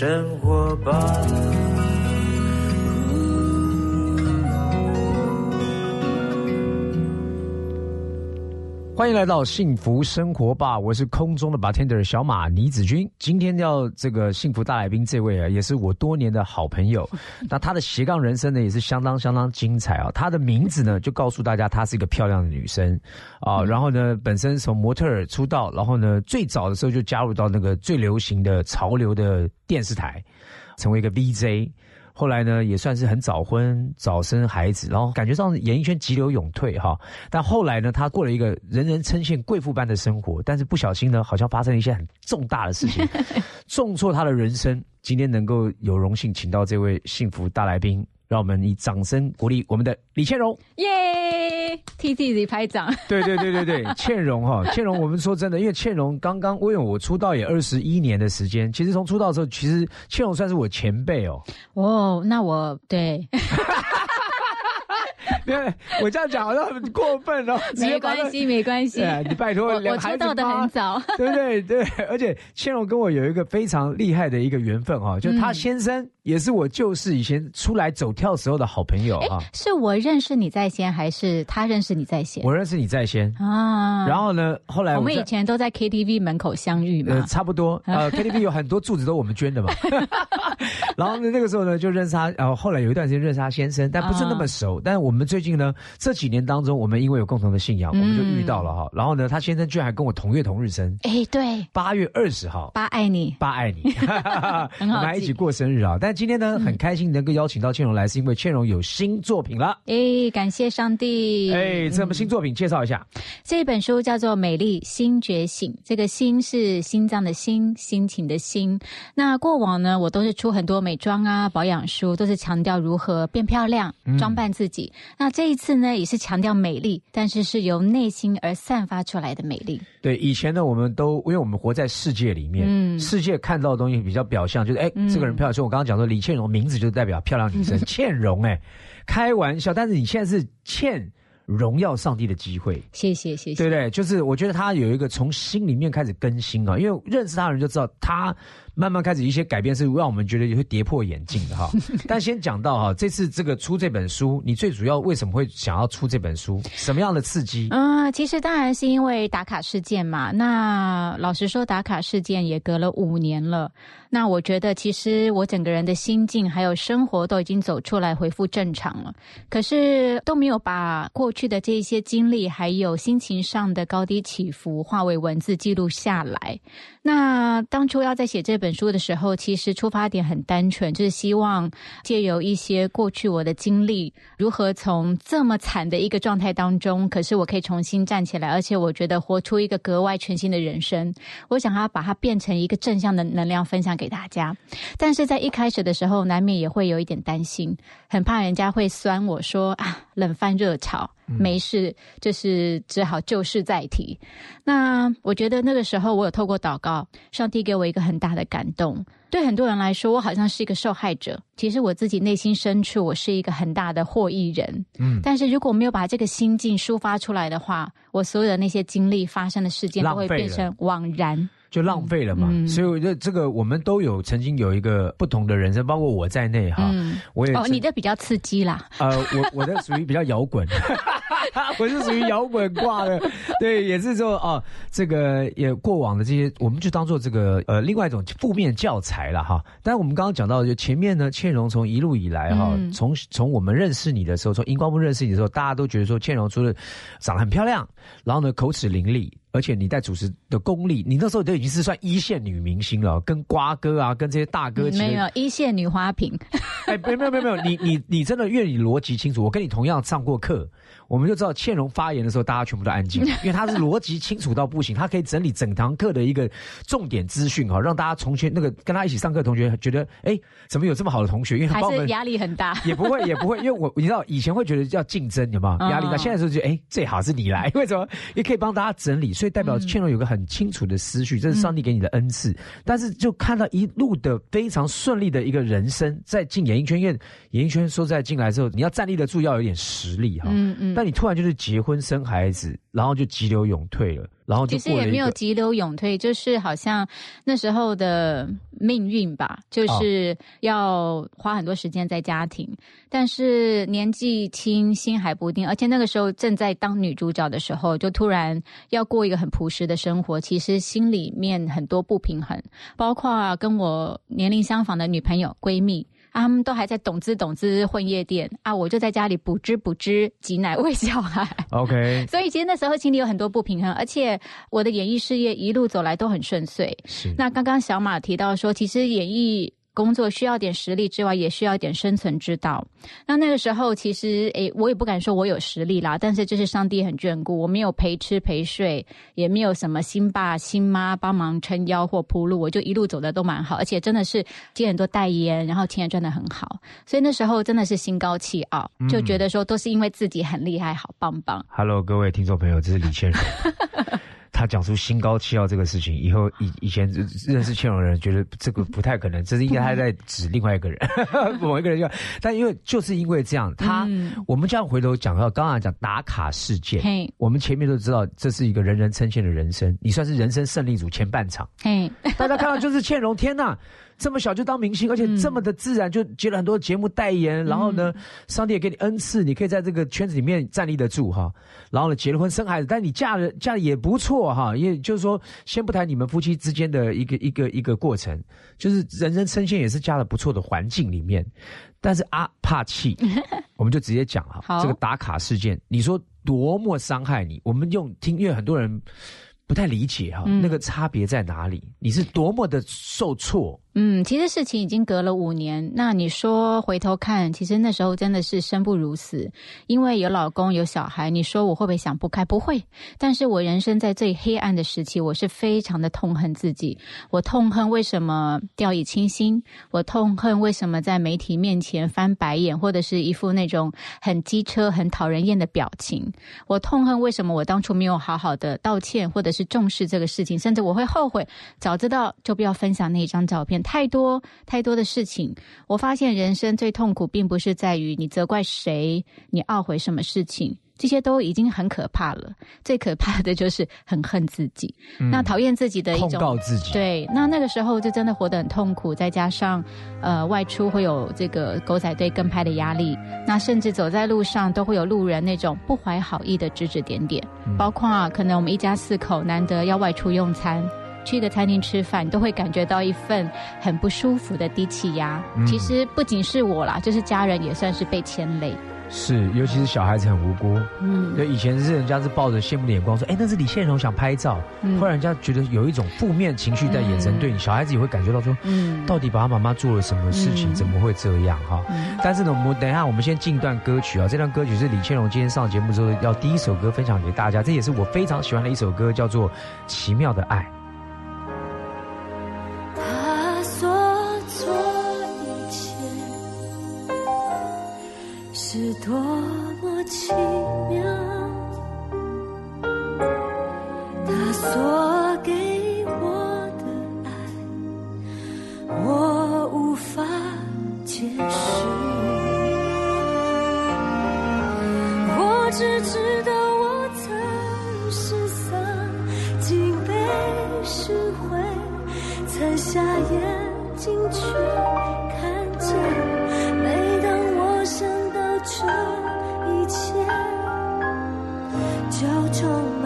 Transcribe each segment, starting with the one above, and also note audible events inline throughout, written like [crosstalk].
生活吧。欢迎来到幸福生活吧！我是空中的 bartender 小马倪子君。今天要这个幸福大来宾这位啊，也是我多年的好朋友。[laughs] 那他的斜杠人生呢，也是相当相当精彩啊。他的名字呢，就告诉大家，她是一个漂亮的女生啊。然后呢，本身从模特儿出道，然后呢，最早的时候就加入到那个最流行的潮流的电视台，成为一个 VJ。后来呢，也算是很早婚、早生孩子，然后感觉上演艺圈急流勇退哈。但后来呢，他过了一个人人称羡贵妇般的生活，但是不小心呢，好像发生了一些很重大的事情，[laughs] 重挫他的人生。今天能够有荣幸请到这位幸福大来宾。让我们以掌声鼓励我们的李倩蓉，耶！替自己拍掌。对对对对对，[laughs] 倩蓉哈，倩蓉，我们说真的，因为倩蓉刚刚，因为我出道也二十一年的时间，其实从出道的时候，其实倩蓉算是我前辈哦。哦，那我对。[laughs] 对，我这样讲好像很过分哦。[laughs] 没关系，没关系。你拜托，我出道的很早，对不对？对，而且倩蓉跟我有一个非常厉害的一个缘分哈，就是他先生也是我就是以前出来走跳时候的好朋友啊。是我认识你在先，还是他认识你在先？我认识你在先啊。然后呢，后来我们以前都在 KTV 门口相遇嘛。呃，差不多。[laughs] 呃，KTV 有很多柱子都我们捐的嘛。[laughs] 然后呢，那个时候呢就认识他，然后后来有一段时间认识他先生，但不是那么熟。但是我们最近呢，这几年当中，我们因为有共同的信仰，我们就遇到了哈。然后呢，他先生居然还跟我同月同日生。哎，对，八月二十号，八爱你，八爱你，[laughs] 我们还一起过生日啊。但今天呢，很开心能够邀请到倩蓉来，是因为倩蓉有新作品了。哎，感谢上帝。哎，这么新作品？介绍一下。这本书叫做《美丽新觉醒》，这个“心”是心脏的“心”，心情的“心”。那过往呢，我都是出很多美妆啊、保养书，都是强调如何变漂亮、装扮自己。那这一次呢，也是强调美丽，但是是由内心而散发出来的美丽。对，以前呢，我们都因为我们活在世界里面，嗯，世界看到的东西比较表象，就是哎，这个人漂亮。所以我刚刚讲说，李倩蓉名字就代表漂亮女生，[laughs] 倩蓉，哎，开玩笑。但是你现在是倩。荣耀上帝的机会，谢谢谢谢，对不对？就是我觉得他有一个从心里面开始更新啊，因为认识他的人就知道他。慢慢开始一些改变是让我们觉得也会跌破眼镜的哈。[laughs] 但先讲到哈，这次这个出这本书，你最主要为什么会想要出这本书？什么样的刺激？嗯，其实当然是因为打卡事件嘛。那老实说，打卡事件也隔了五年了。那我觉得，其实我整个人的心境还有生活都已经走出来，恢复正常了。可是都没有把过去的这些经历，还有心情上的高低起伏，化为文字记录下来。那当初要在写这本书的时候，其实出发点很单纯，就是希望借由一些过去我的经历，如何从这么惨的一个状态当中，可是我可以重新站起来，而且我觉得活出一个格外全新的人生。我想要把它变成一个正向的能量分享给大家。但是在一开始的时候，难免也会有一点担心，很怕人家会酸我说啊，冷饭热炒。没事，就是只好旧事再提。那我觉得那个时候，我有透过祷告，上帝给我一个很大的感动。对很多人来说，我好像是一个受害者。其实我自己内心深处，我是一个很大的获益人。嗯，但是如果没有把这个心境抒发出来的话，我所有的那些经历发生的事件都会变成枉然。就浪费了嘛，所以我觉得这个我们都有曾经有一个不同的人生，包括我在内哈，我也哦，你的比较刺激啦，呃，我我的属于比较摇滚，[laughs] 我是属于摇滚挂的，对，也是说哦，这个也过往的这些，我们就当做这个呃另外一种负面教材了哈。但是我们刚刚讲到，就前面呢，倩蓉从一路以来哈，从从我们认识你的时候，从荧光幕认识你的时候，大家都觉得说倩蓉除了长得很漂亮，然后呢口齿伶俐。而且你在主持的功力，你那时候都已经是算一线女明星了，跟瓜哥啊，跟这些大哥。没有一线女花瓶。哎，没有没有没有没有，你你你真的愿意逻辑清楚。我跟你同样上过课。我们就知道倩蓉发言的时候，大家全部都安静，[laughs] 因为她是逻辑清楚到不行，她可以整理整堂课的一个重点资讯哈，让大家从前那个跟她一起上课的同学觉得，哎，怎么有这么好的同学？因为帮我们压力很大，也不会也不会，因为我你知道以前会觉得要竞争，有没有压力大？现在就哎，最好是你来，[laughs] 为什么？也可以帮大家整理，所以代表倩蓉有个很清楚的思绪，这是上帝给你的恩赐。但是就看到一路的非常顺利的一个人生，在进演艺圈，因为演艺圈说在进来之后，你要站立得住，要有点实力哈。嗯嗯。但你突然就是结婚生孩子，然后就急流勇退了。然后就其实也没有急流勇退，就是好像那时候的命运吧，就是要花很多时间在家庭，但是年纪轻，心还不定，而且那个时候正在当女主角的时候，就突然要过一个很朴实的生活，其实心里面很多不平衡，包括跟我年龄相仿的女朋友、闺蜜。他们都还在懂资懂资混夜店啊，我就在家里补知补知挤奶喂小孩。OK，[laughs] 所以其实那时候心里有很多不平衡，而且我的演艺事业一路走来都很顺遂。是。那刚刚小马提到说，其实演艺。工作需要点实力之外，也需要点生存之道。那那个时候，其实诶，我也不敢说我有实力啦，但是这是上帝很眷顾，我没有陪吃陪睡，也没有什么新爸新妈帮忙撑腰或铺路，我就一路走的都蛮好，而且真的是接很多代言，然后钱也赚的很好。所以那时候真的是心高气傲，就觉得说都是因为自己很厉害，好棒棒。[laughs] [laughs] Hello，各位听众朋友，这是李倩蓉。他讲出心高气傲这个事情以后，以以前认识倩蓉的人觉得这个不太可能，这是应该他在指另外一个人，[laughs] 某一个人就，但因为就是因为这样，他我们这样回头讲到刚刚讲打卡事件，我们前面都知道这是一个人人称羡的人生，你算是人生胜利组前半场，[laughs] 大家看到就是倩蓉，天呐！这么小就当明星，而且这么的自然，就接了很多节目代言。然后呢，上帝也给你恩赐，你可以在这个圈子里面站立得住哈。然后呢，结了婚生孩子，但你嫁了嫁的也不错哈。也就是说，先不谈你们夫妻之间的一个一个一个过程，就是人生称羡也是嫁了不错的环境里面。但是啊，怕气，[laughs] 我们就直接讲哈，这个打卡事件，你说多么伤害你？我们用听，因为很多人不太理解哈，那个差别在哪里？你是多么的受挫。嗯，其实事情已经隔了五年。那你说回头看，其实那时候真的是生不如死，因为有老公有小孩。你说我会不会想不开？不会。但是我人生在最黑暗的时期，我是非常的痛恨自己。我痛恨为什么掉以轻心，我痛恨为什么在媒体面前翻白眼，或者是一副那种很机车、很讨人厌的表情。我痛恨为什么我当初没有好好的道歉，或者是重视这个事情，甚至我会后悔，早知道就不要分享那一张照片。太多太多的事情，我发现人生最痛苦，并不是在于你责怪谁，你懊悔什么事情，这些都已经很可怕了。最可怕的就是很恨自己，那讨厌自己的一种告自己。对，那那个时候就真的活得很痛苦，再加上呃外出会有这个狗仔队跟拍的压力，那甚至走在路上都会有路人那种不怀好意的指指点点，包括可能我们一家四口难得要外出用餐。去一个餐厅吃饭，都会感觉到一份很不舒服的低气压。其实不仅是我啦，就是家人也算是被牵累。是，尤其是小孩子很无辜。嗯，对，以前是人家是抱着羡慕的眼光说：“哎，那是李现荣想拍照。”后来人家觉得有一种负面情绪在眼神对你，小孩子也会感觉到说：“嗯，到底爸爸妈妈做了什么事情？怎么会这样？”哈。但是呢，我们等一下，我们先进一段歌曲啊。这段歌曲是李倩荣今天上节目之后要第一首歌分享给大家，这也是我非常喜欢的一首歌，叫做《奇妙的爱》。是多么奇妙，他所给我的爱，我无法解释。我只知道我曾失丧，竟被拾回，才下眼睛去。看见一切，就从。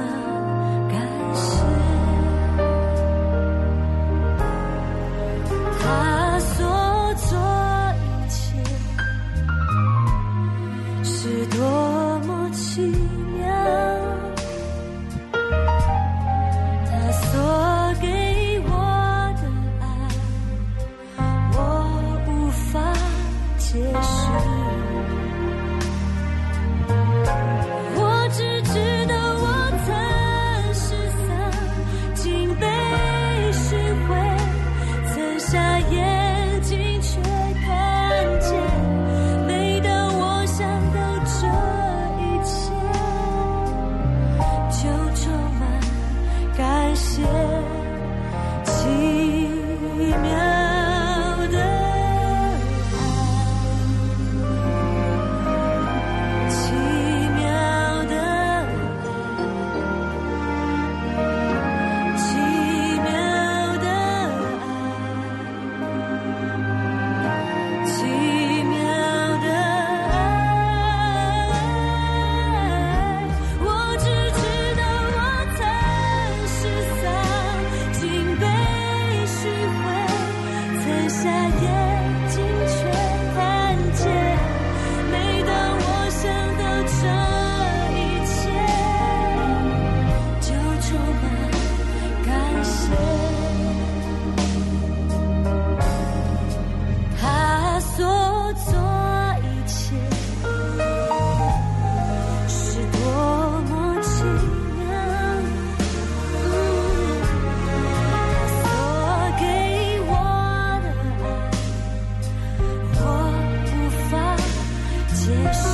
解释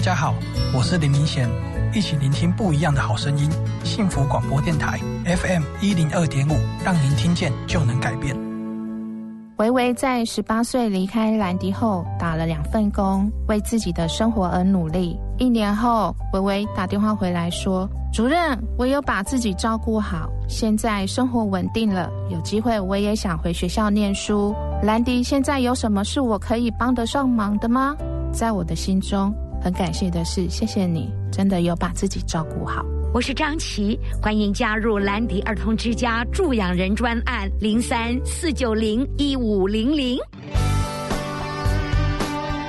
大家好，我是林明贤，一起聆听不一样的好声音。幸福广播电台 FM 一零二点五，让您听见就能改变。维维在十八岁离开兰迪后，打了两份工，为自己的生活而努力。一年后，维维打电话回来说：“主任，我有把自己照顾好，现在生活稳定了，有机会我也想回学校念书。兰迪现在有什么是我可以帮得上忙的吗？”在我的心中，很感谢的是，谢谢你，真的有把自己照顾好。我是张琪，欢迎加入兰迪儿童之家助养人专案零三四九零一五零零，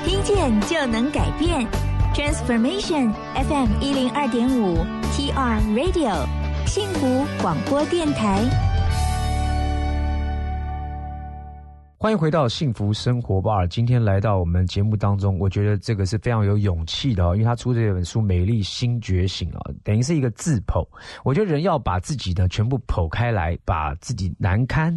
听见就能改变，Transformation FM 一零二点五 TR Radio 幸福广播电台。欢迎回到幸福生活吧。今天来到我们节目当中，我觉得这个是非常有勇气的哦，因为他出这本书《美丽新觉醒》啊，等于是一个自剖。我觉得人要把自己呢全部剖开来，把自己难堪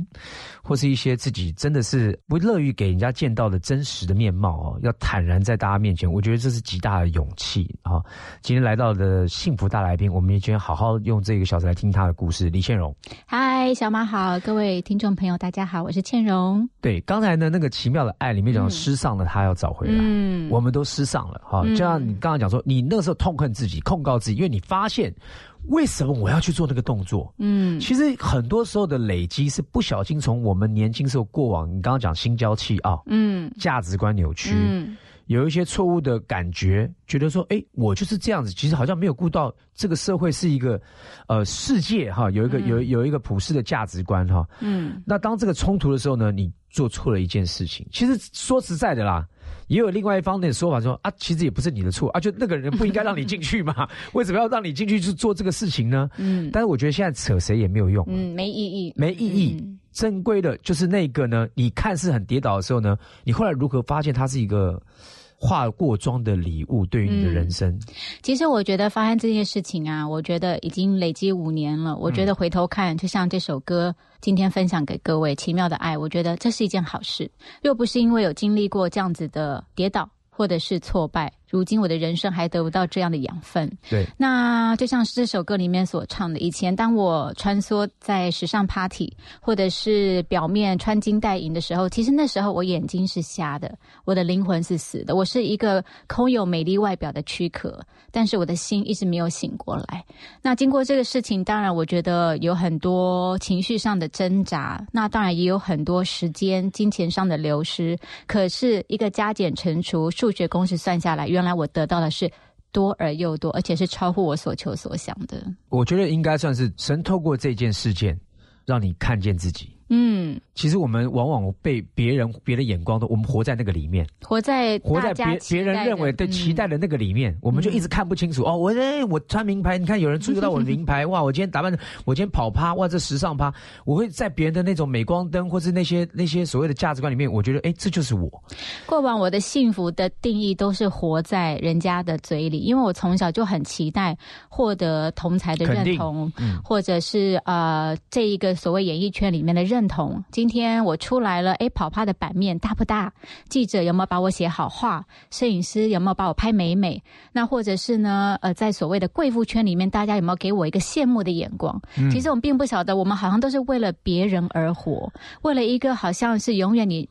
或是一些自己真的是不乐于给人家见到的真实的面貌哦，要坦然在大家面前。我觉得这是极大的勇气啊。今天来到的幸福大来宾，我们也今天好好用这个小时来听他的故事。李倩蓉，嗨，小马好，各位听众朋友，大家好，我是倩蓉。对，刚才呢那个奇妙的爱里面讲失丧的他要找回来，嗯。我们都失丧了哈。就像你刚刚讲说，你那个时候痛恨自己，控告自己，因为你发现为什么我要去做那个动作？嗯。其实很多时候的累积是不小心从我们年轻时候过往，你刚刚讲心焦气傲、嗯。价值观扭曲，嗯。有一些错误的感觉，觉得说，哎，我就是这样子，其实好像没有顾到这个社会是一个，呃，世界哈，有一个有有一个普世的价值观哈。嗯。那当这个冲突的时候呢，你做错了一件事情。其实说实在的啦，也有另外一方面的说法说啊，其实也不是你的错啊，就那个人不应该让你进去嘛，[laughs] 为什么要让你进去去做这个事情呢？嗯但是我觉得现在扯谁也没有用，嗯，没意义，没意义。嗯正规的就是那个呢，你看似很跌倒的时候呢，你后来如何发现它是一个化过妆的礼物，对于你的人生？其实我觉得发生这件事情啊，我觉得已经累积五年了。我觉得回头看，就像这首歌今天分享给各位《奇妙的爱》，我觉得这是一件好事。若不是因为有经历过这样子的跌倒或者是挫败，如今我的人生还得不到这样的养分。对，那就像是这首歌里面所唱的，以前当我穿梭在时尚 party，或者是表面穿金戴银的时候，其实那时候我眼睛是瞎的，我的灵魂是死的，我是一个空有美丽外表的躯壳，但是我的心一直没有醒过来。那经过这个事情，当然我觉得有很多情绪上的挣扎，那当然也有很多时间、金钱上的流失。可是一个加减乘除数学公式算下来，原来我得到的是多而又多，而且是超乎我所求所想的。我觉得应该算是神透过这件事件，让你看见自己。嗯，其实我们往往被别人别的眼光都，我们活在那个里面，活在活在别别人认为对期待的，那个里面，我们就一直看不清楚。哦，我哎，我穿名牌，你看有人注意到我的名牌，[laughs] 哇，我今天打扮的，我今天跑趴，哇，这时尚趴，我会在别人的那种镁光灯或是那些那些所谓的价值观里面，我觉得哎，这就是我。过往我的幸福的定义都是活在人家的嘴里，因为我从小就很期待获得同才的认同，嗯或者是呃这一个所谓演艺圈里面的认同。今天我出来了，哎，跑趴的版面大不大？记者有没有把我写好话？摄影师有没有把我拍美美？那或者是呢？呃，在所谓的贵妇圈里面，大家有没有给我一个羡慕的眼光？其实我们并不晓得，我们好像都是为了别人而活，为了一个好像是永远你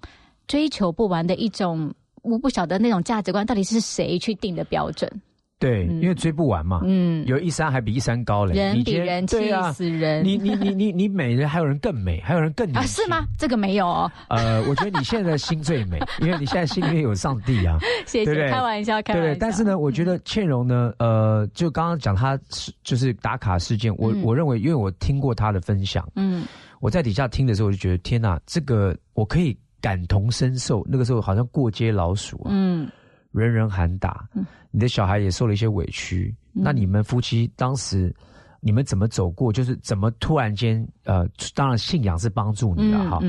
追求不完的一种。我不晓得那种价值观到底是谁去定的标准。对，因为追不完嘛，嗯，有一山还比一山高嘞，人比人气啊，死人。你你你你你美人，还有人更美，还有人更啊，是吗？？这个没有哦，[laughs] 呃，我觉得你现在的心最美，[laughs] 因为你现在心里面有上帝啊。[laughs] 谢谢，开玩笑，开玩笑。对但是呢，我觉得倩蓉呢，呃，就刚刚讲她是就是打卡事件，我、嗯我认为，因为我听过她的分享，嗯我在底下听的时候，我就觉得天哪，这个我可以感同身受。那个时候好像过街老鼠啊，嗯，人人喊打，你的小孩也受了一些委屈。那你们夫妻当时你们怎么走过？就是怎么突然间呃，当然信仰是帮助你的哈。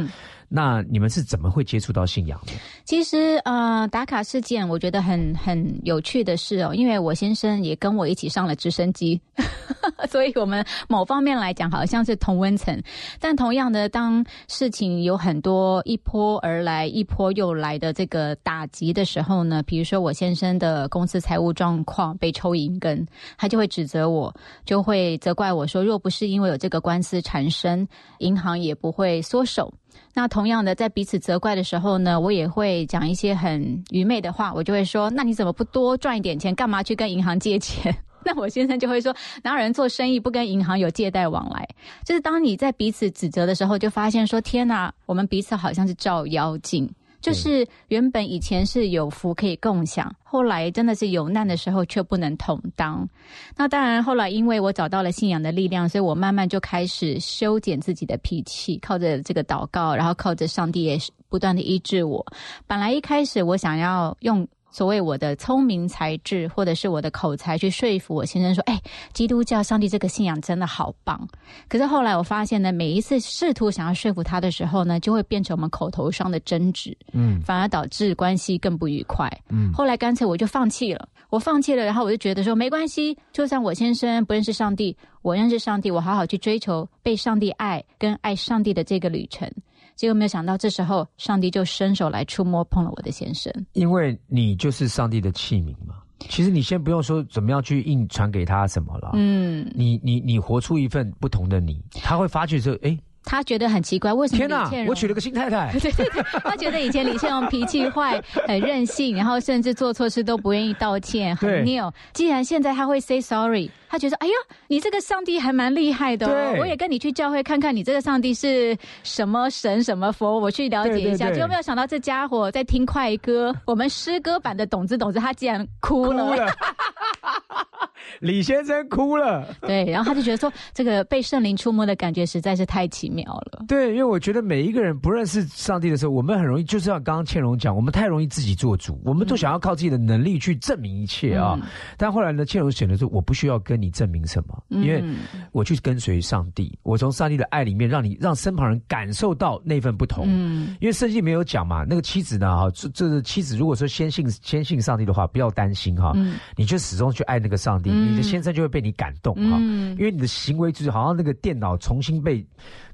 那你们是怎么会接触到信仰的？其实呃，打卡事件我觉得很很有趣的是哦，因为我先生也跟我一起上了直升机，[laughs] 所以我们某方面来讲好像是同温层。但同样的，当事情有很多一波而来、一波又来的这个打击的时候呢，比如说我先生的公司财务状况被抽银根，他就会指责我，就会责怪我说，若不是因为有这个官司缠身，银行也不会缩手。那同样的，在彼此责怪的时候呢，我也会讲一些很愚昧的话，我就会说：“那你怎么不多赚一点钱，干嘛去跟银行借钱？” [laughs] 那我先生就会说：“哪有人做生意不跟银行有借贷往来？”就是当你在彼此指责的时候，就发现说：“天哪，我们彼此好像是照妖镜。”就是原本以前是有福可以共享，后来真的是有难的时候却不能同当。那当然，后来因为我找到了信仰的力量，所以我慢慢就开始修剪自己的脾气，靠着这个祷告，然后靠着上帝也不断的医治我。本来一开始我想要用。所谓我的聪明才智，或者是我的口才，去说服我先生说：“哎，基督教上帝这个信仰真的好棒。”可是后来我发现呢，每一次试图想要说服他的时候呢，就会变成我们口头上的争执，嗯，反而导致关系更不愉快。嗯，后来干脆我就放弃了，我放弃了，然后我就觉得说没关系，就算我先生不认识上帝，我认识上帝，我好好去追求被上帝爱跟爱上帝的这个旅程。结果没有想到，这时候上帝就伸手来触摸，碰了我的先生。因为你就是上帝的器皿嘛。其实你先不用说怎么样去硬传给他什么了。嗯，你你你活出一份不同的你，他会发觉说，哎。他觉得很奇怪，为什么天哪？我娶了个新太太。[laughs] 对对对，他觉得以前李倩蓉脾气坏，很任性，然后甚至做错事都不愿意道歉，很拗。既然现在他会 say sorry，他觉得哎呀，你这个上帝还蛮厉害的。哦。我也跟你去教会看看，你这个上帝是什么神什么佛，我去了解一下。结果没有想到，这家伙在听快歌，我们诗歌版的《董子董子》，他竟然哭了。[laughs] 李先生哭了，对，然后他就觉得说，这个被圣灵触摸的感觉实在是太奇妙了。对，因为我觉得每一个人不认识上帝的时候，我们很容易，就像刚刚倩蓉讲，我们太容易自己做主，我们都想要靠自己的能力去证明一切啊。但后来呢，倩蓉选择说，我不需要跟你证明什么，因为我去跟随上帝，我从上帝的爱里面，让你让身旁人感受到那份不同。嗯，因为圣经没有讲嘛，那个妻子呢，哈，这这妻子如果说先信先信上帝的话，不要担心哈，你就始终去爱那个上帝。你的先生就会被你感动哈，因为你的行为就是好像那个电脑重新被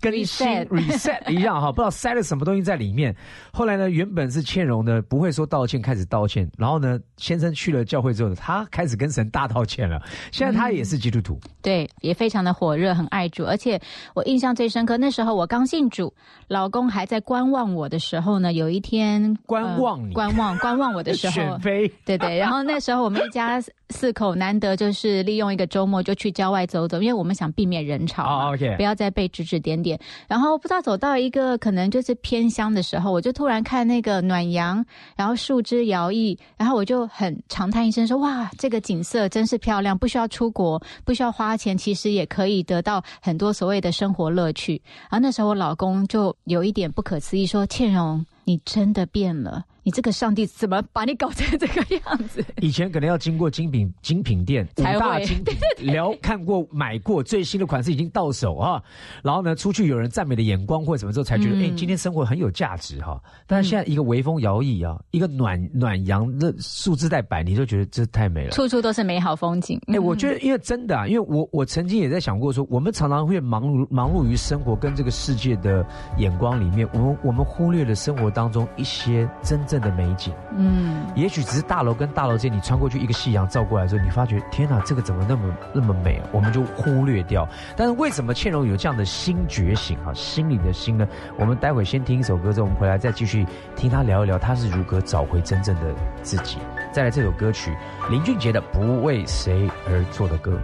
更新 reset 一样哈，不知道塞了什么东西在里面。后来呢，原本是倩蓉呢不会说道歉，开始道歉，然后呢，先生去了教会之后，他开始跟神大道歉了。现在他也是基督徒，对，也非常的火热，很爱主。而且我印象最深刻，那时候我刚信主，老公还在观望我的时候呢，有一天观望你，观望观望我的时候，[laughs] 选妃，[laughs] 对对。然后那时候我们一家四口难得就。是利用一个周末就去郊外走走，因为我们想避免人潮，ok，不要再被指指点点。然后不知道走到一个可能就是偏乡的时候，我就突然看那个暖阳，然后树枝摇曳，然后我就很长叹一声说：“哇，这个景色真是漂亮！不需要出国，不需要花钱，其实也可以得到很多所谓的生活乐趣。”然后那时候我老公就有一点不可思议说：“倩蓉，你真的变了。”你这个上帝怎么把你搞成这个样子？[laughs] 以前可能要经过精品精品店五大精品 [laughs] 聊看过买过最新的款式已经到手啊，然后呢出去有人赞美的眼光或者什么时候才觉得哎今天生活很有价值哈。但是现在一个微风摇曳啊，一个暖暖阳的树枝在摆，你就觉得这太美了，处处都是美好风景。哎，我觉得因为真的啊，因为我我曾经也在想过说，我们常常会忙碌忙碌于生活跟这个世界的眼光里面，我们我们忽略了生活当中一些真正。的美景，嗯，也许只是大楼跟大楼间，你穿过去一个夕阳照过来之后，你发觉天哪，这个怎么那么那么美？我们就忽略掉。但是为什么倩蓉有这样的新觉醒啊？心里的心呢？我们待会先听一首歌，之后我们回来再继续听他聊一聊，他是如何找回真正的自己。再来这首歌曲，林俊杰的《不为谁而作的歌》。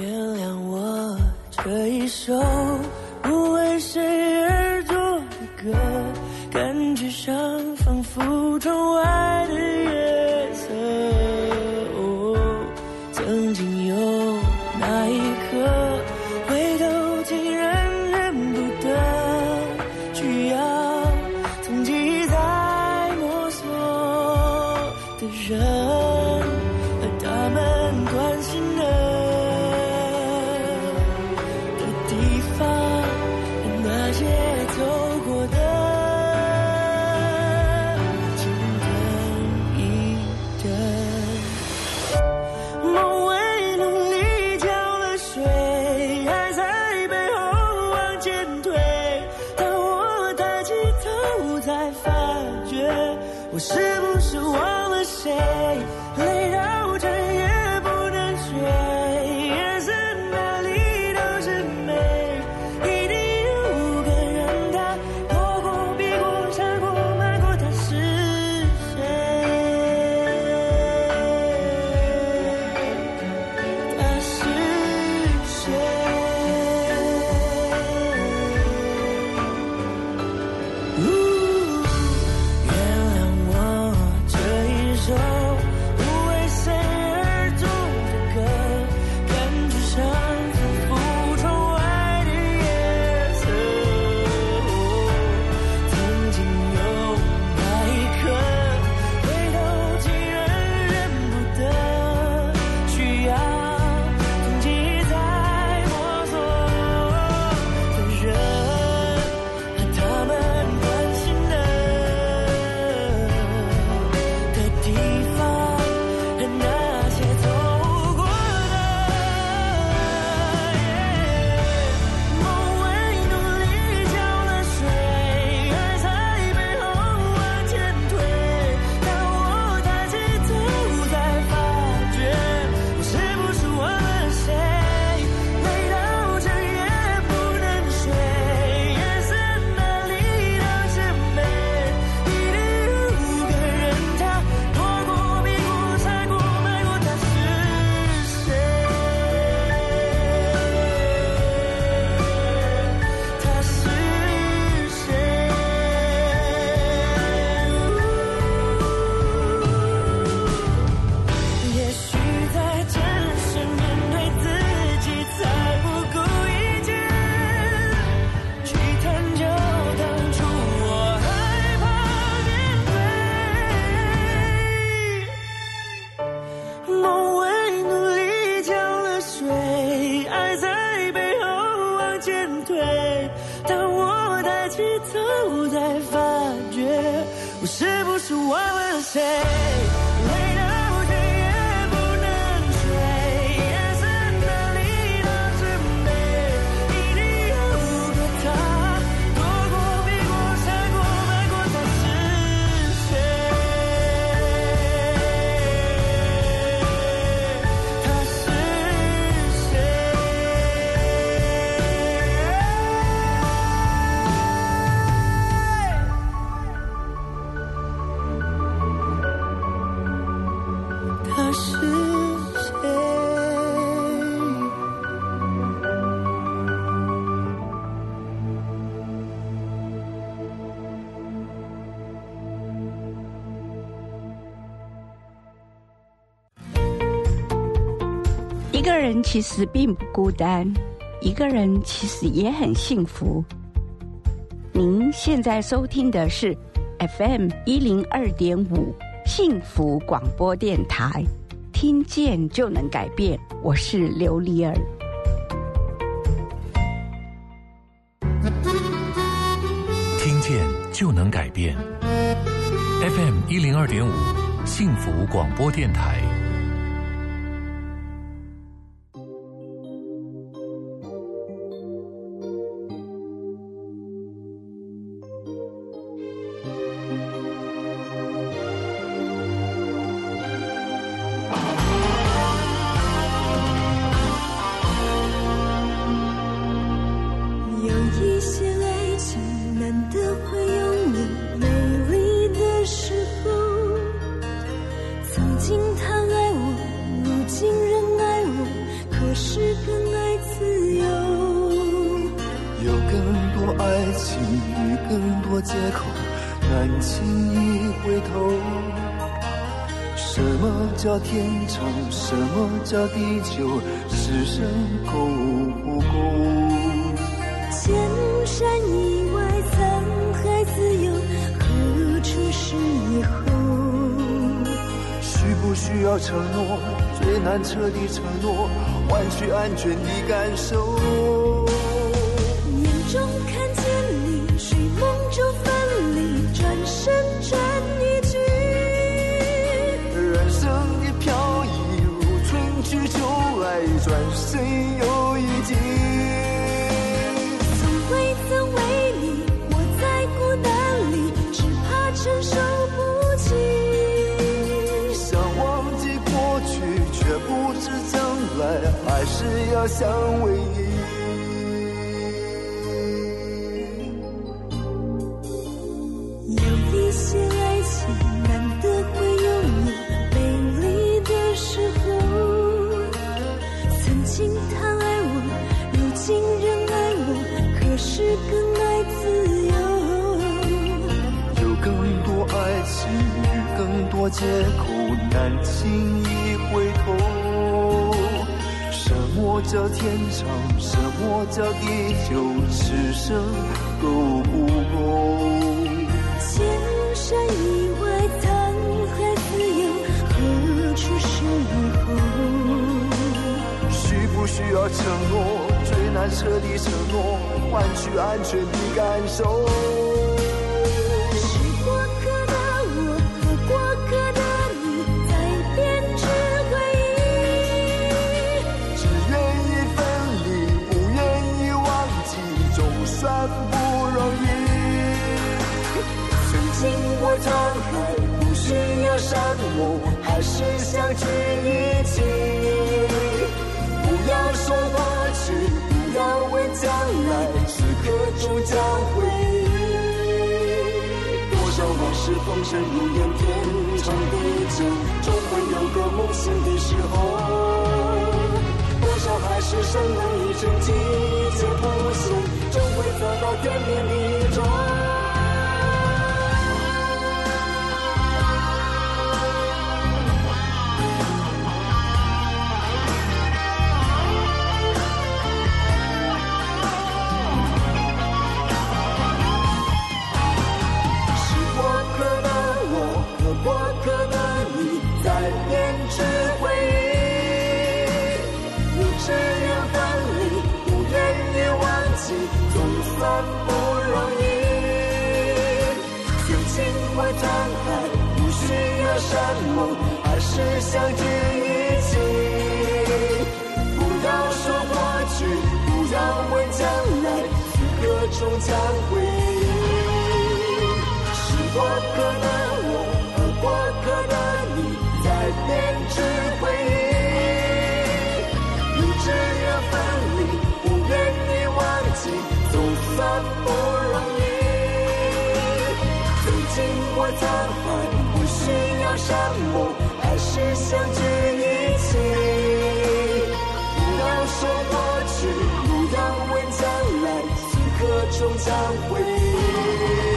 原谅我这一首不为谁而作的歌。感觉上仿佛窗外的月其实并不孤单一个人其实也很幸福。您现在收听的是 fm 一零二点五幸福广播电台听见就能改变我是刘丽儿。听见就能改变。Fm 一零二点五幸福广播电台。难彻底承诺，换取安全的感受。相偎依。有一些爱情难得会拥有美丽的时候，曾经他爱我，如今仍爱我，可是更爱自由。有更多爱情与更多借口，难轻易回头。叫天长？什么叫地久？此生够不够？千山以外，沧海自由，何处是以后？需不需要承诺？最难彻底承诺，换取安全的感受。沧海，不需要山盟，还是相聚一起。不要说过去，不要问将来，此刻终将回忆。多少往事风尘如烟，天长地久，终会有个梦醒的时候。多少海誓山盟一场季节不现，终会走到天边的终。山盟，还是相聚一起。不要说过去，不要问将来，此刻终将回忆。是过客的我和过客的你，在编织回忆。明知要分离，不愿意忘记，总算不容易。曾经我沧海，山盟，还是相聚一起。不要说过去，不要问将来，此刻终将回忆。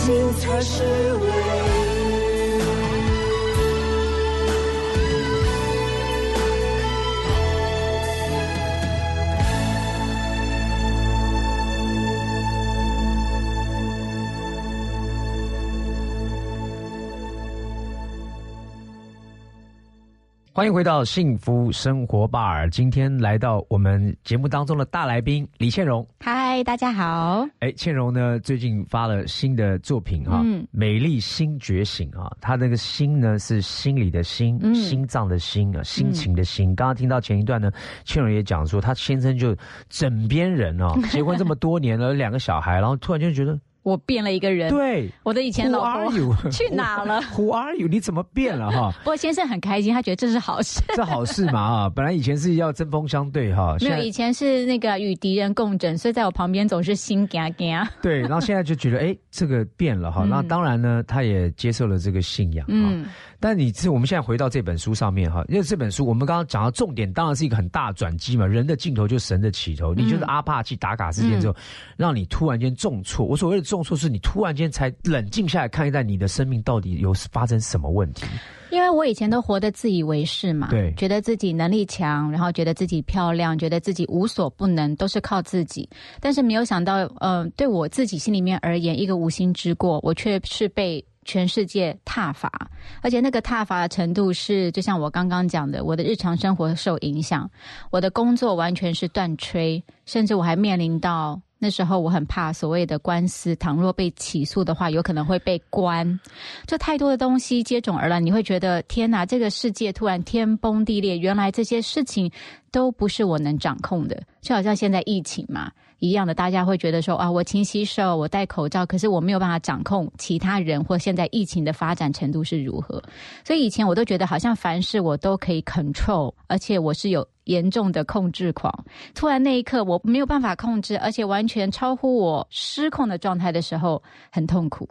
心才是唯一。欢迎回到幸福生活吧尔，今天来到我们节目当中的大来宾李倩蓉。嗨，大家好。哎，倩蓉呢最近发了新的作品哈，嗯美丽新觉醒》啊，她那个心呢是心里的心，嗯心脏的心啊，心情的心。刚刚听到前一段呢，倩蓉也讲说，她先生就枕边人哦，[laughs] 结婚这么多年了，两个小孩，然后突然间觉得。我变了一个人。对，我的以前老公 you？[laughs] 去哪了？Who are you？你怎么变了哈？[laughs] 不过先生很开心，他觉得这是好事。[laughs] 这好事嘛啊！本来以前是要针锋相对哈，没有，以前是那个与敌人共枕，所以在我旁边总是心惊惊。对，然后现在就觉得哎，这个变了哈。嗯那当然呢，他也接受了这个信仰哈。嗯，但你是我们现在回到这本书上面哈，因为这本书我们刚刚讲到重点，当然是一个很大转机嘛。人的尽头就是神的起头，你就是阿帕奇打卡事件之后，让你突然间重挫。我所谓的重挫，是你突然间才冷静下来看一待你的生命到底有发生什么问题。因为我以前都活得自以为是嘛，对觉得自己能力强，然后觉得自己漂亮，觉得自己无所不能，都是靠自己。但是没有想到，呃，对我自己心里面而言，一个无心之过，我却是被全世界踏伐，而且那个踏伐的程度是，就像我刚刚讲的，我的日常生活受影响，我的工作完全是断炊，甚至我还面临到。那时候我很怕所谓的官司，倘若被起诉的话，有可能会被关。就太多的东西接踵而来，你会觉得天哪，这个世界突然天崩地裂，原来这些事情都不是我能掌控的。就好像现在疫情嘛一样的，大家会觉得说啊，我勤洗手，我戴口罩，可是我没有办法掌控其他人或现在疫情的发展程度是如何。所以以前我都觉得好像凡事我都可以 control，而且我是有严重的控制狂。突然那一刻我没有办法控制，而且完全超乎我失控的状态的时候，很痛苦。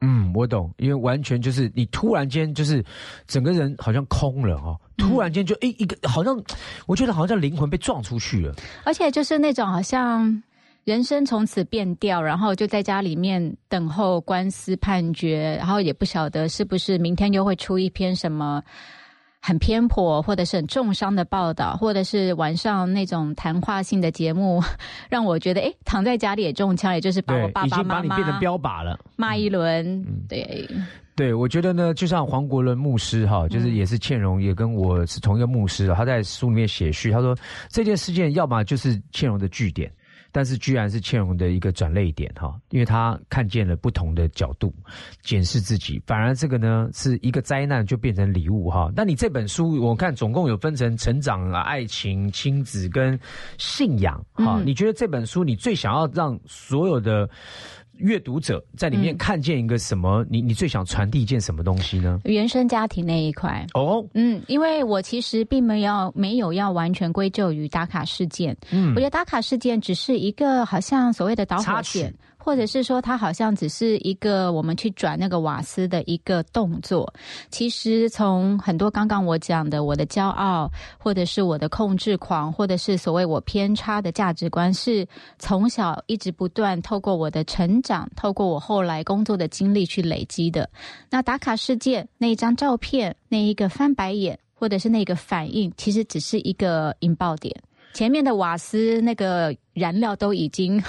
嗯，我懂，因为完全就是你突然间就是整个人好像空了哦，突然间就诶一个好像，我觉得好像灵魂被撞出去了。而且就是那种好像人生从此变调，然后就在家里面等候官司判决，然后也不晓得是不是明天又会出一篇什么。很偏颇或者是很重伤的报道，或者是晚上那种谈话性的节目，[laughs] 让我觉得，哎，躺在家里也中枪，也就是把我爸爸妈经把你变成标靶了。骂一轮，对，对，我觉得呢，就像黄国伦牧师哈，嗯就是也是倩蓉，也跟我是同一个牧师啊。他在书里面写序，他说这件事件要么就是倩蓉的据点，但是居然是倩蓉的一个转泪点哈，因为他看见了不同的角度检视自己，反而这个呢是一个灾难就变成礼物哈。那你这本书我看总共有分成成长啊、爱情、亲子跟信仰哈，嗯你觉得这本书你最想要让所有的阅读者在里面嗯看见一个什么？你你最想传递一件什么东西呢？原生家庭那一块。哦，嗯，因为我其实并没有没有要完全归咎于打卡事件，嗯我觉得打卡事件只是一个好像所谓的导火线，或者是说它好像只是一个我们去转那个瓦斯的一个动作。其实从很多刚刚我讲的我的骄傲，或者是我的控制狂，或者是所谓我偏差的价值观，是从小一直不断透过我的成长，透过我后来工作的经历去累积的。那打卡事件那一张照片，那一个翻白眼，或者是那个反应，其实只是一个引爆点。前面的瓦斯那个燃料都已经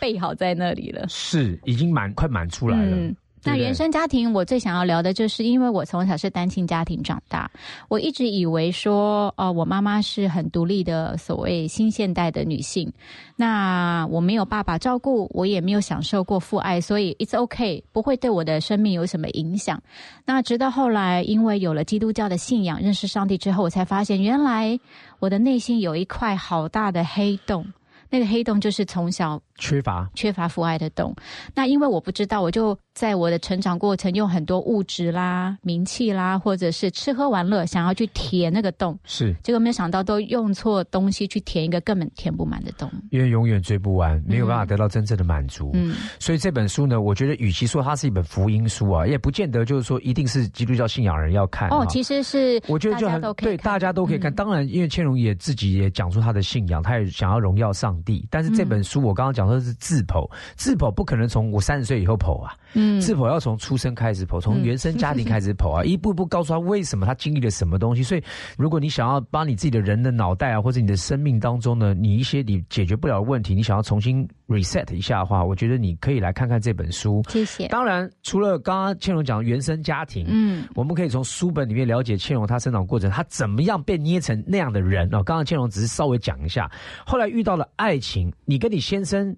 备好在那里了。是已经满快满出来了。嗯那原生家庭，我最想要聊的就是，因为我从小是单亲家庭长大，我一直以为说，呃，我妈妈是很独立的所谓新现代的女性，那我没有爸爸照顾，我也没有享受过父爱，所以 it's okay，不会对我的生命有什么影响。那直到后来，因为有了基督教的信仰，认识上帝之后，我才发现，原来我的内心有一块好大的黑洞。那个黑洞就是从小缺乏缺乏父爱的洞。那因为我不知道，我就在我的成长过程用很多物质啦、名气啦，或者是吃喝玩乐，想要去填那个洞。是结果没有想到，都用错东西去填一个根本填不满的洞。因为永远追不完，没有办法得到真正的满足。嗯，所以这本书呢，我觉得与其说它是一本福音书啊，也不见得就是说一定是基督教信仰人要看哦，其实是我觉得就大家很对，都可以看大家都可以看。嗯当然，因为千荣也自己也讲出他的信仰，他也想要荣耀上帝。但是这本书我刚刚讲说是自剖，自剖不可能从我三十岁以后剖啊，嗯自剖要从出生开始剖，从原生家庭开始剖啊，一步一步告诉他为什么他经历了什么东西。所以，如果你想要把你自己的人的脑袋啊，或者你的生命当中呢，你一些你解决不了的问题，你想要重新 reset 一下的话，我觉得你可以来看看这本书。谢谢。当然，除了刚刚倩蓉讲的原生家庭，嗯，我们可以从书本里面了解倩蓉她生长过程，她怎么样被捏成那样的人哦。刚刚倩蓉只是稍微讲一下，后来遇到了爱情，你跟你先生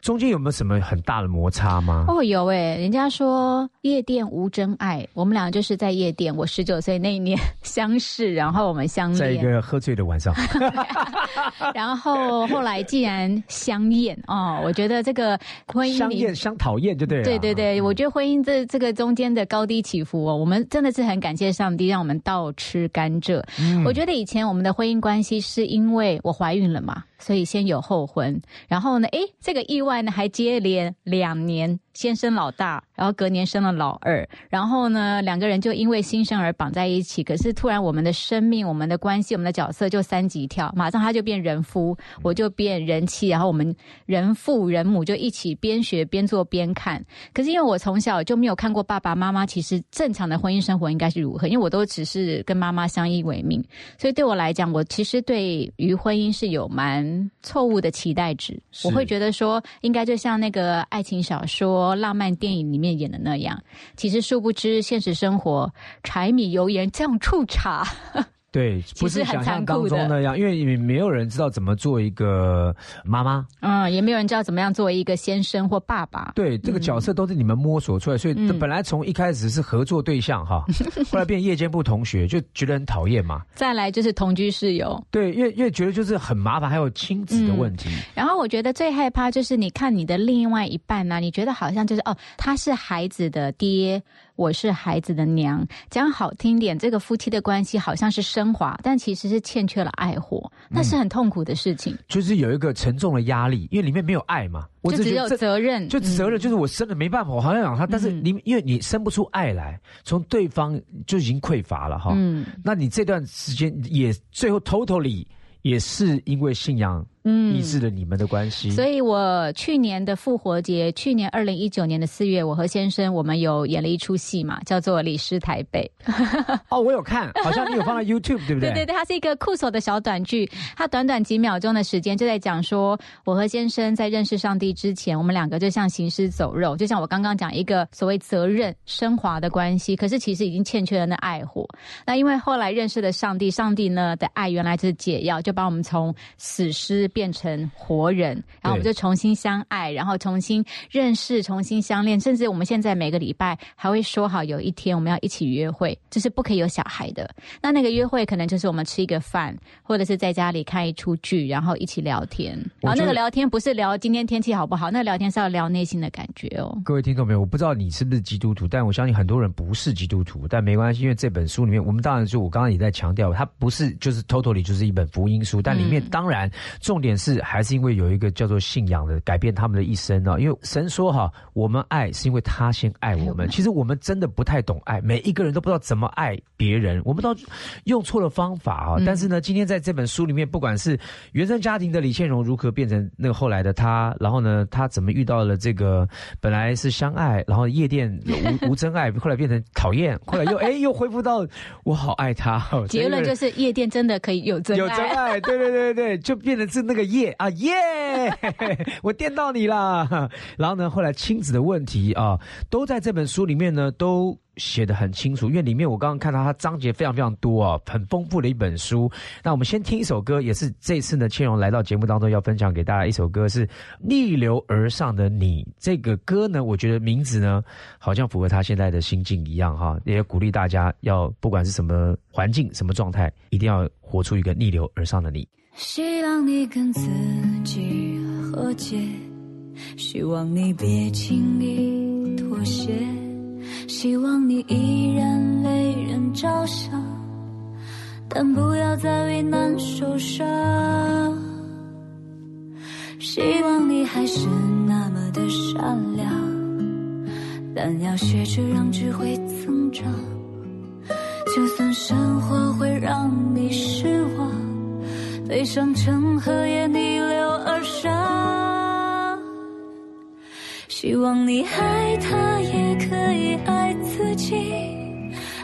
中间有没有什么很大的摩擦吗？哦，有诶，人家说夜店无真爱，我们俩就是在夜店，我十九岁那一年相识，然后我们相在一，个喝醉的晚上，[laughs] 然后后来既然相厌哦，我觉得这个婚姻相厌相讨厌，就对了。对对对，我觉得婚姻这这个中间的高低起伏哦，我们真的是很感谢上帝让我们倒吃甘蔗。嗯我觉得以前我们的婚姻关系是因为我怀孕了嘛，所以先有后婚，然后呢，诶，这个意外外呢还接连两年，先生老大，然后隔年生了老二，然后呢两个人就因为新生儿绑在一起，可是突然我们的生命、我们的关系、我们的角色就三级跳，马上他就变人夫，我就变人妻，然后我们人父人母就一起边学边做边看。可是因为我从小就没有看过爸爸妈妈其实正常的婚姻生活应该是如何，因为我都只是跟妈妈相依为命，所以对我来讲，我其实对于婚姻是有蛮错误的期待值。我会觉得说，应该就像那个爱情小说、浪漫电影里面演的那样，其实殊不知现实生活柴米油盐酱醋茶。对，不是想象当中那样，因为也没有人知道怎么做一个妈妈。嗯，也没有人知道怎么样作为一个先生或爸爸。对，这个角色都是你们摸索出来，所以嗯本来从一开始是合作对象哈，[laughs] 后来变夜间部同学，就觉得很讨厌嘛。再来就是同居室友，对，因为因为觉得就是很麻烦，还有亲子的问题。然后我觉得最害怕就是你看你的另外一半呢、你觉得好像就是哦，他是孩子的爹，我是孩子的娘，讲好听点，这个夫妻的关系好像是升华，但其实是欠缺了爱火，那是很痛苦的事情。就是有一个沉重的压力，因为里面没有爱嘛，我就只有责任，就责任就是我生了没办法，我好像养他，但是嗯。你因为你生不出爱来，从对方就已经匮乏了哈。嗯。那你这段时间也最后 totally 也是因为信仰嗯抑制了你们的关系。所以我去年的复活节，去年二零一九年的四月，我和先生我们有演了一出戏嘛，叫做《李师台北》。[laughs] 哦，我有看，好像你有放在 [laughs] YouTube 对不对？对对对，它是一个酷手的小短剧，它短短几秒钟的时间就在讲说，我和先生在认识上帝之前，我们两个就像行尸走肉，就像我刚刚讲一个所谓责任升华的关系，可是其实已经欠缺了那爱火。那因为后来认识了上帝，上帝呢的爱原来就是解药，就把我们从死尸变成活人，然后我们就重新相爱，然后重新认识，重新相恋，甚至我们现在每个礼拜还会说好有一天我们要一起约会，就是不可以有小孩的。那那个约会可能就是我们吃一个饭，或者是在家里看一出剧，然后一起聊天。然后那个聊天不是聊今天天气好不好，那个聊天是要聊内心的感觉哦。各位听众朋友，我不知道你是不是基督徒，但我相信很多人不是基督徒，但没关系，因为这本书里面，我们当然就我刚刚也在强调，它不是就是 totally 就是一本福音书，但里面嗯当然重点是还是因为有一个叫做信仰的改变他们的一生啊，因为神说哈，我们爱是因为他先爱我们，其实我们真的不太懂爱，每一个人都不知道怎么爱别人，我们都用错了方法啊。嗯但是呢，今天在这本书里面，不管是原生家庭的李倩蓉如何变成那个后来的他，然后呢，他怎么遇到了这个本来是相爱，然后夜店无无真爱，后来变成讨厌，后来又哎又恢复到我好爱他。哦结论就是夜店真的可以有真爱，有真爱，对对对对，就变成是那个耶啊耶，[laughs] 我电到你啦。然后呢，后来亲子的问题啊，都在这本书里面呢都。写的很清楚，因为里面我刚刚看到它章节非常非常多啊，很丰富的一本书。那我们先听一首歌，也是这次呢，千荣来到节目当中要分享给大家一首歌，是《逆流而上的你》。这个歌呢，我觉得名字呢，好像符合他现在的心境一样哈，也鼓励大家要不管是什么环境、什么状态，一定要活出一个逆流而上的你。希望你跟自己和解，希望你别轻易妥协，希望你依然为人着想，但不要再为难受伤。希望你还是那么的善良，但要学着让智慧增长。就算生活会让你失。悲伤成河也逆流而上，希望你爱他也可以爱自己，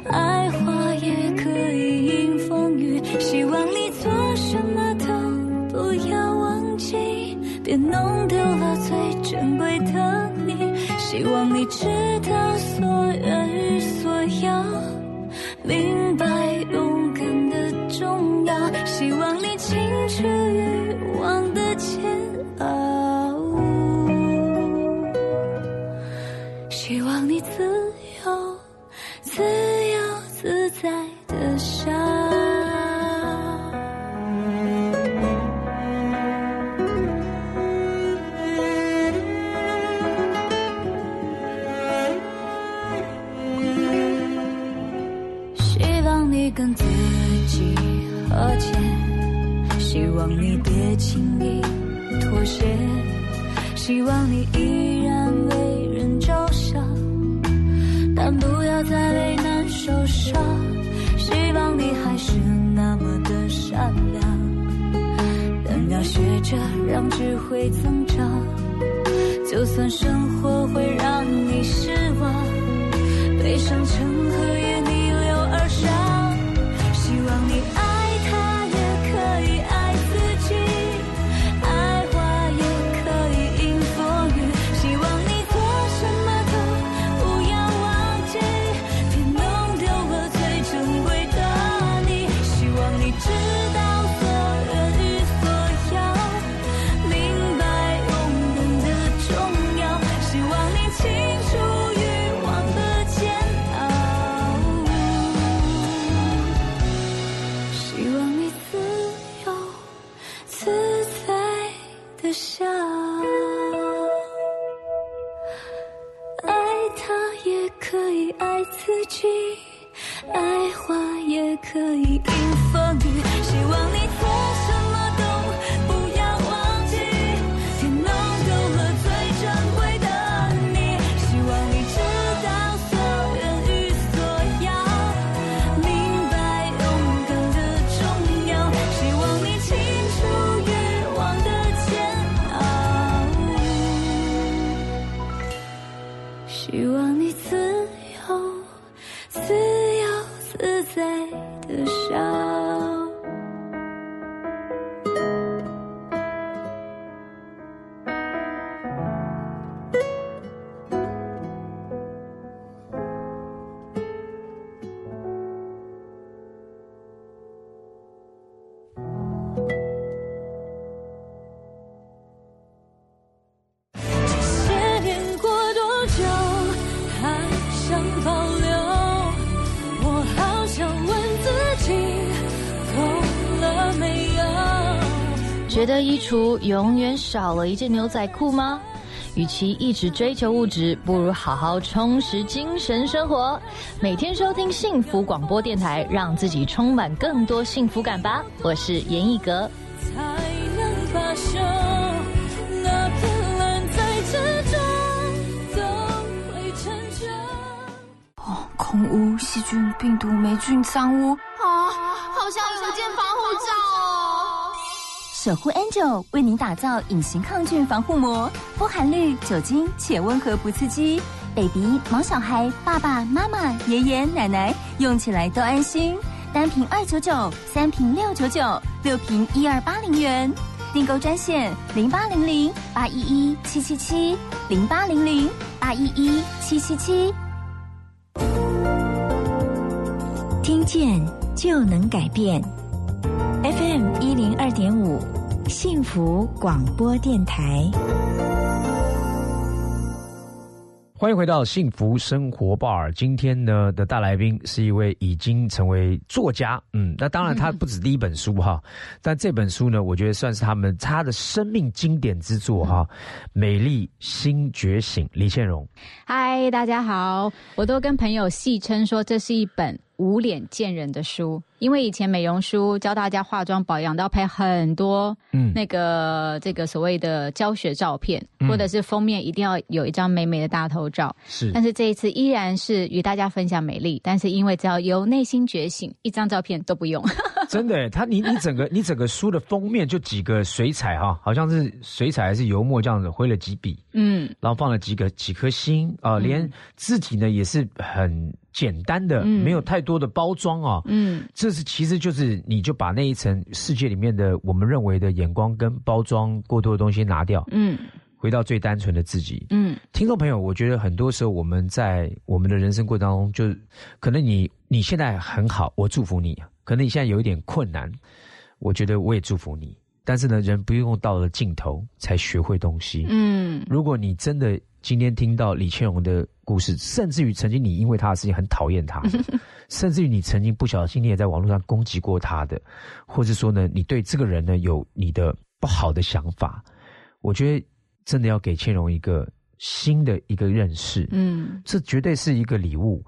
爱花也可以迎风雨。希望你做什么都不要忘记，别弄丢了最珍贵的你。希望你知道所愿与所要，明白勇敢的希望你清楚欲望的煎熬。望你别轻易妥协，希望你依然为人着想，但不要再为难受伤。希望你还是那么的善良，但要学着让智慧增长。就算生活会让你失望，悲伤成河也永远少了一件牛仔裤吗？与其一直追求物质，不如好好充实精神生活。每天收听幸福广播电台，让自己充满更多幸福感吧。我是严艺格。才能罢休。那片蓝在之中都会成就。哦，空污、细菌、病毒、霉菌、脏污啊，好像有件防护罩哦。守护 Angel 为您打造隐形抗菌防护膜，不含氯酒精且温和不刺激，baby、毛小孩、爸爸妈妈、爷爷奶奶用起来都安心。单瓶二九九，三瓶六九九，六瓶一二八零元。订购专线零八零零八一一七七七零八零零八一一七七七。听见就能改变。零二点五，幸福广播电台。欢迎回到幸福生活吧。今天呢的大来宾是一位已经成为作家，嗯，那当然他不止第一本书哈，但这本书呢，我觉得算是他们他的生命经典之作哈，《美丽新觉醒》。李倩蓉，嗨，大家好，我都跟朋友戏称说这是一本无脸见人的书，因为以前美容书教大家化妆保养都要拍很多，嗯那个这个所谓的教学照片，嗯或者是封面一定要有一张美美的大头照。是但是这一次依然是与大家分享美丽，但是因为只要由内心觉醒，一张照片都不用。真的耶，他你你整个你整个书的封面就几个水彩哈，好像是水彩还是油墨这样子挥了几笔，嗯，然后放了几个几颗星啊、连字体呢也是很简单的，嗯。没有太多的包装啊。嗯，这是其实就是你就把那一层世界里面的我们认为的眼光跟包装过多的东西拿掉，嗯。回到最单纯的自己。嗯。听众朋友，我觉得很多时候我们在我们的人生过程当中，就是可能你你现在很好，我祝福你；可能你现在有一点困难，我觉得我也祝福你。但是呢，人不用到了尽头才学会东西。嗯，如果你真的今天听到李倩蓉的故事，甚至于曾经你因为他的事情很讨厌他，[laughs] 甚至于你曾经不小心你也在网络上攻击过他的，或者说呢，你对这个人呢有你的不好的想法，我觉得真的要给倩蓉一个新的一个认识。嗯，这绝对是一个礼物，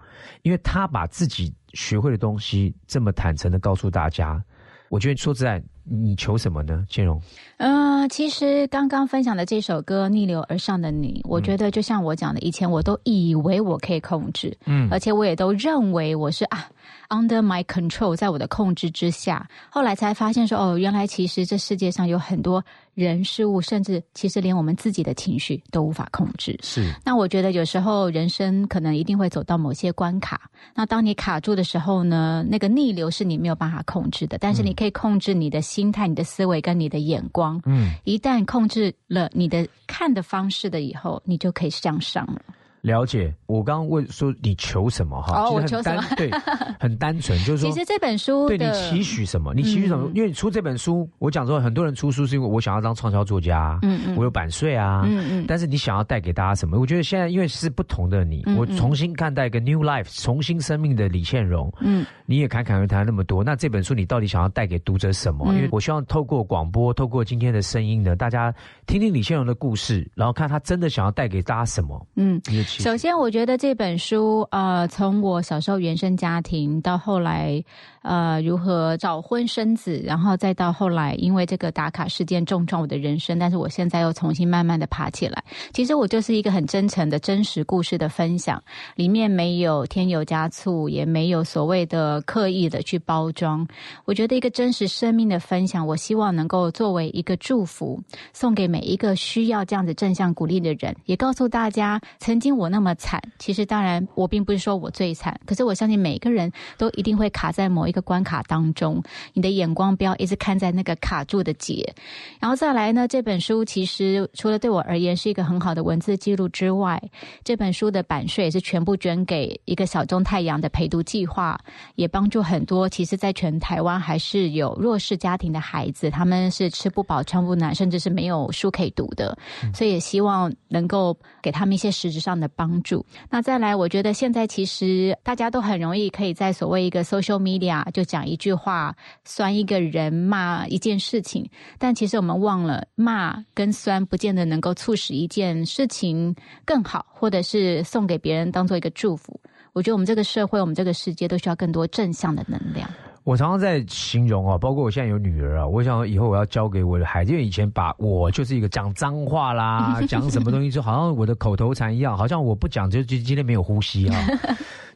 因为他把自己学会的东西这么坦诚的告诉大家。我觉得说实在，你求什么呢，金荣？嗯、其实刚刚分享的这首歌《逆流而上的你》，我觉得就像我讲的，以前我都以为我可以控制，嗯而且我也都认为我是啊 under my control，在我的控制之下。后来才发现说，哦，原来其实这世界上有很多人事物，甚至其实连我们自己的情绪都无法控制。是那我觉得有时候人生可能一定会走到某些关卡，那当你卡住的时候呢，那个逆流是你没有办法控制的，但是你可以控制你的心态、你的思维跟你的眼光。嗯，一旦控制了你的看的方式的以后，你就可以向上了。了解。我刚刚问说你求什么哈？哦我其实很求什么单对，[laughs] 很单纯，就是说，其实这本书对你期许什么？你期许什么？嗯因为你出这本书，我讲说很多人出书是因为我想要当畅销作家，嗯嗯我有版税啊，嗯嗯但是你想要带给大家什么？我觉得现在因为是不同的你，我重新看待一个 new life，重新生命的李倩蓉，嗯，你也侃侃而谈那么多，那这本书你到底想要带给读者什么？嗯因为我希望透过广播，透过今天的声音呢，大家听听李倩蓉的故事，然后看他真的想要带给大家什么。嗯，你的期许首先，我觉得这本书，呃，从我小时候原生家庭到后来，呃，如何早婚生子，然后再到后来，因为这个打卡事件重创我的人生，但是我现在又重新慢慢的爬起来。其实我就是一个很真诚的真实故事的分享，里面没有添油加醋，也没有所谓的刻意的去包装。我觉得一个真实生命的分享，我希望能够作为一个祝福，送给每一个需要这样子正向鼓励的人，也告诉大家，曾经我那么惨，其实当然我并不是说我最惨，可是我相信每个人都一定会卡在某一个关卡当中，你的眼光不要一直看在那个卡住的结，然后再来呢，这本书其实除了对我而言是一个很好的文字记录之外，这本书的版税也是全部捐给一个小众太阳的陪读计划，也帮助很多其实在全台湾还是有弱势家庭的孩子，他们是吃不饱穿不暖，甚至是没有书可以读的，所以也希望能够给他们一些实质上的帮助。那再来，我觉得现在其实大家都很容易可以在所谓一个 social media 就讲一句话，酸一个人，骂一件事情，但其实我们忘了，骂跟酸不见得能够促使一件事情更好，或者是送给别人当做一个祝福。我觉得我们这个社会，我们这个世界都需要更多正向的能量。我常常在形容啊，包括我现在有女儿啊，我想以后我要教给我的孩子，因为以前把我就是一个讲脏话啦，[laughs] 讲什么东西就好像我的口头禅一样，好像我不讲就就今天没有呼吸啊。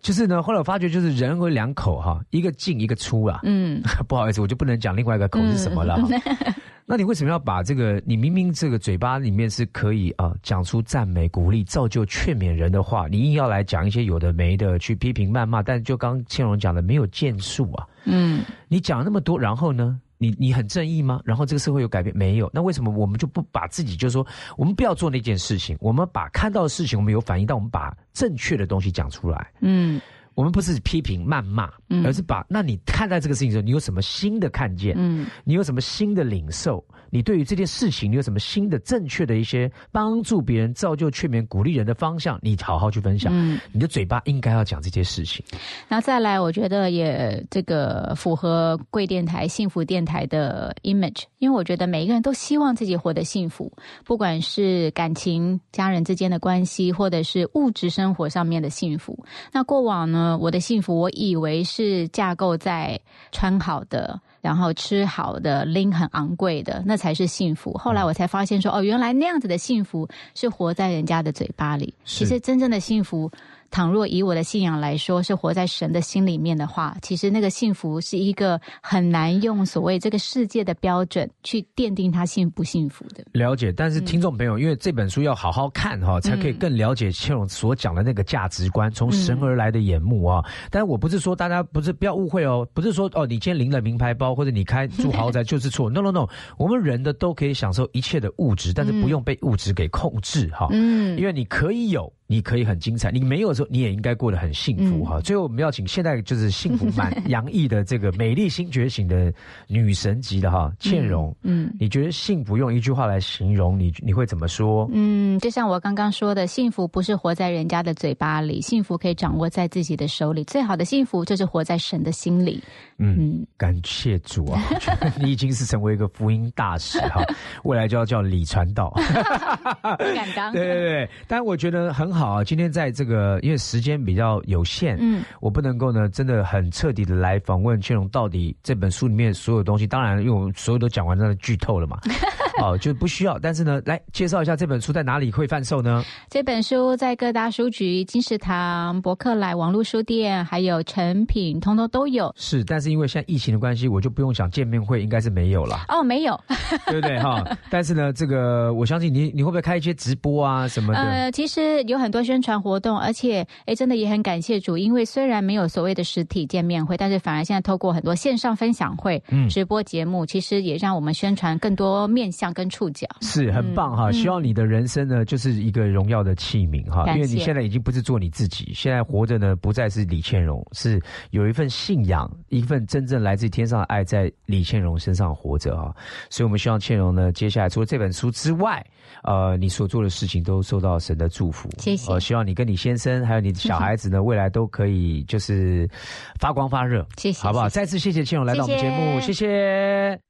就是呢，后来我发觉就是人有两口哈，一个进一个出啊。嗯，[laughs] 不好意思，我就不能讲另外一个口是什么了哈。[laughs] [laughs] 那你为什么要把这个？你明明这个嘴巴里面是可以啊讲出赞美、鼓励、造就、劝勉人的话，你硬要来讲一些有的没的，去批评、谩骂。但就刚刚倩蓉讲的，没有建树啊。嗯，你讲那么多，然后呢？你你很正义吗？然后这个社会有改变没有？那为什么我们就不把自己就是说，我们不要做那件事情，我们把看到的事情我们有反应，但我们把正确的东西讲出来。嗯，我们不是批评谩骂，嗯而是把那你看待这个事情的时候，你有什么新的看见？嗯，你有什么新的领受？你对于这件事情，你有什么新的正确的一些帮助别人、造就、劝勉、鼓励人的方向？你好好去分享。嗯你的嘴巴应该要讲这些事情。那再来，我觉得也这个符合贵电台、幸福电台的 image，因为我觉得每一个人都希望自己活得幸福，不管是感情、家人之间的关系，或者是物质生活上面的幸福。那过往呢，我的幸福，我以为是架构在穿好的。然后吃好的，拎很昂贵的，那才是幸福。后来我才发现说，哦，原来那样子的幸福是活在人家的嘴巴里。其实真正的幸福，倘若以我的信仰来说，是活在神的心里面的话，其实那个幸福是一个很难用所谓这个世界的标准去奠定他幸不幸福的。了解，但是听众朋友，因为这本书要好好看哈，才可以更了解倩蓉所讲的那个价值观，从神而来的眼目啊。但是我不是说大家不是不要误会哦，不是说哦，你今天领了名牌包或者你开住豪宅就是错。No No No，我们人的都可以享受一切的物质，但是不用被物质给控制哈。嗯因为你可以有。你可以很精彩，你没有的时时候你也应该过得很幸福哈。最后我们要请现在就是幸福满 [laughs] 洋溢的这个美丽新觉醒的女神级的哈倩蓉，嗯，你觉得幸福用一句话来形容你你会怎么说？嗯，就像我刚刚说的，幸福不是活在人家的嘴巴里，幸福可以掌握在自己的手里。最好的幸福就是活在神的心里。嗯，感谢主啊，[laughs] 你已经是成为一个福音大使哈，未来就要叫李传道。[laughs] 不敢当。对对对，但我觉得很好啊。今天在这个因为时间比较有限，嗯，我不能够呢，真的很彻底的来访问倩荣到底这本书里面所有东西。当然，因为我们所有都讲完，那剧透了嘛。[laughs] [laughs] 哦，就不需要。但是呢，来介绍一下这本书在哪里会贩售呢？这本书在各大书局、金石堂、博客来、网络书店，还有成品，通通都有。是，但是因为现在疫情的关系，我就不用想见面会，应该是没有了。[laughs] 哦，没有，[laughs] 对不对哈？但是呢，这个我相信你，你会不会开一些直播啊什么的？呃，其实有很多宣传活动，而且哎，真的也很感谢主，因为虽然没有所谓的实体见面会，但是反而现在透过很多线上分享会、嗯直播节目，其实也让我们宣传更多面向。跟触角。是很棒哈，希望你的人生呢就是一个荣耀的器皿哈，因为你现在已经不是做你自己，现在活着呢不再是李倩蓉，是有一份信仰，一份真正来自天上的爱在李倩蓉身上活着哈，所以我们希望倩蓉呢接下来除了这本书之外，呃，你所做的事情都受到神的祝福，谢谢。希望你跟你先生还有你的小孩子呢，未来都可以就是发光发热，[laughs] 谢谢，好不好？再次谢谢倩蓉来到我们节目，谢谢。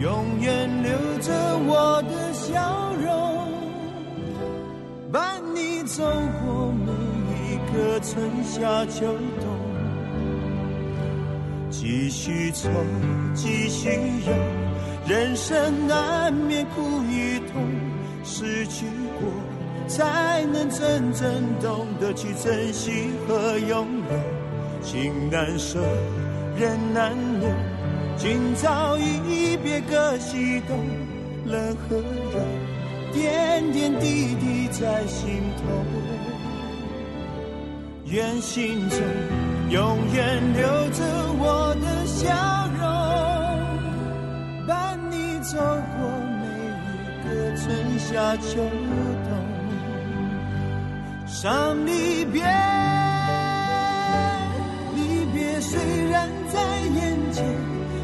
永远留着我的笑容，伴你走过每一。个春夏秋冬，继续走，继续游，人生难免苦与痛，失去过才能真正懂得去珍惜和拥有。情难舍，人难留，今朝一别各西东，冷和热，点点滴滴在心头。愿心中永远留着我的笑容，伴你走过每一个春夏秋冬。伤离别，离别虽然在眼前，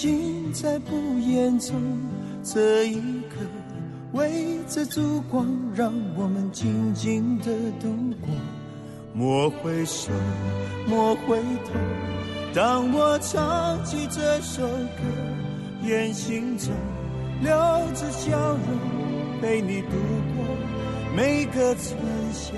尽在不言中。这一刻，围着烛光，让我们静静的度过。莫回首，莫回头。当我唱起这首歌，愿心中留着笑容，陪你度过每个春夏。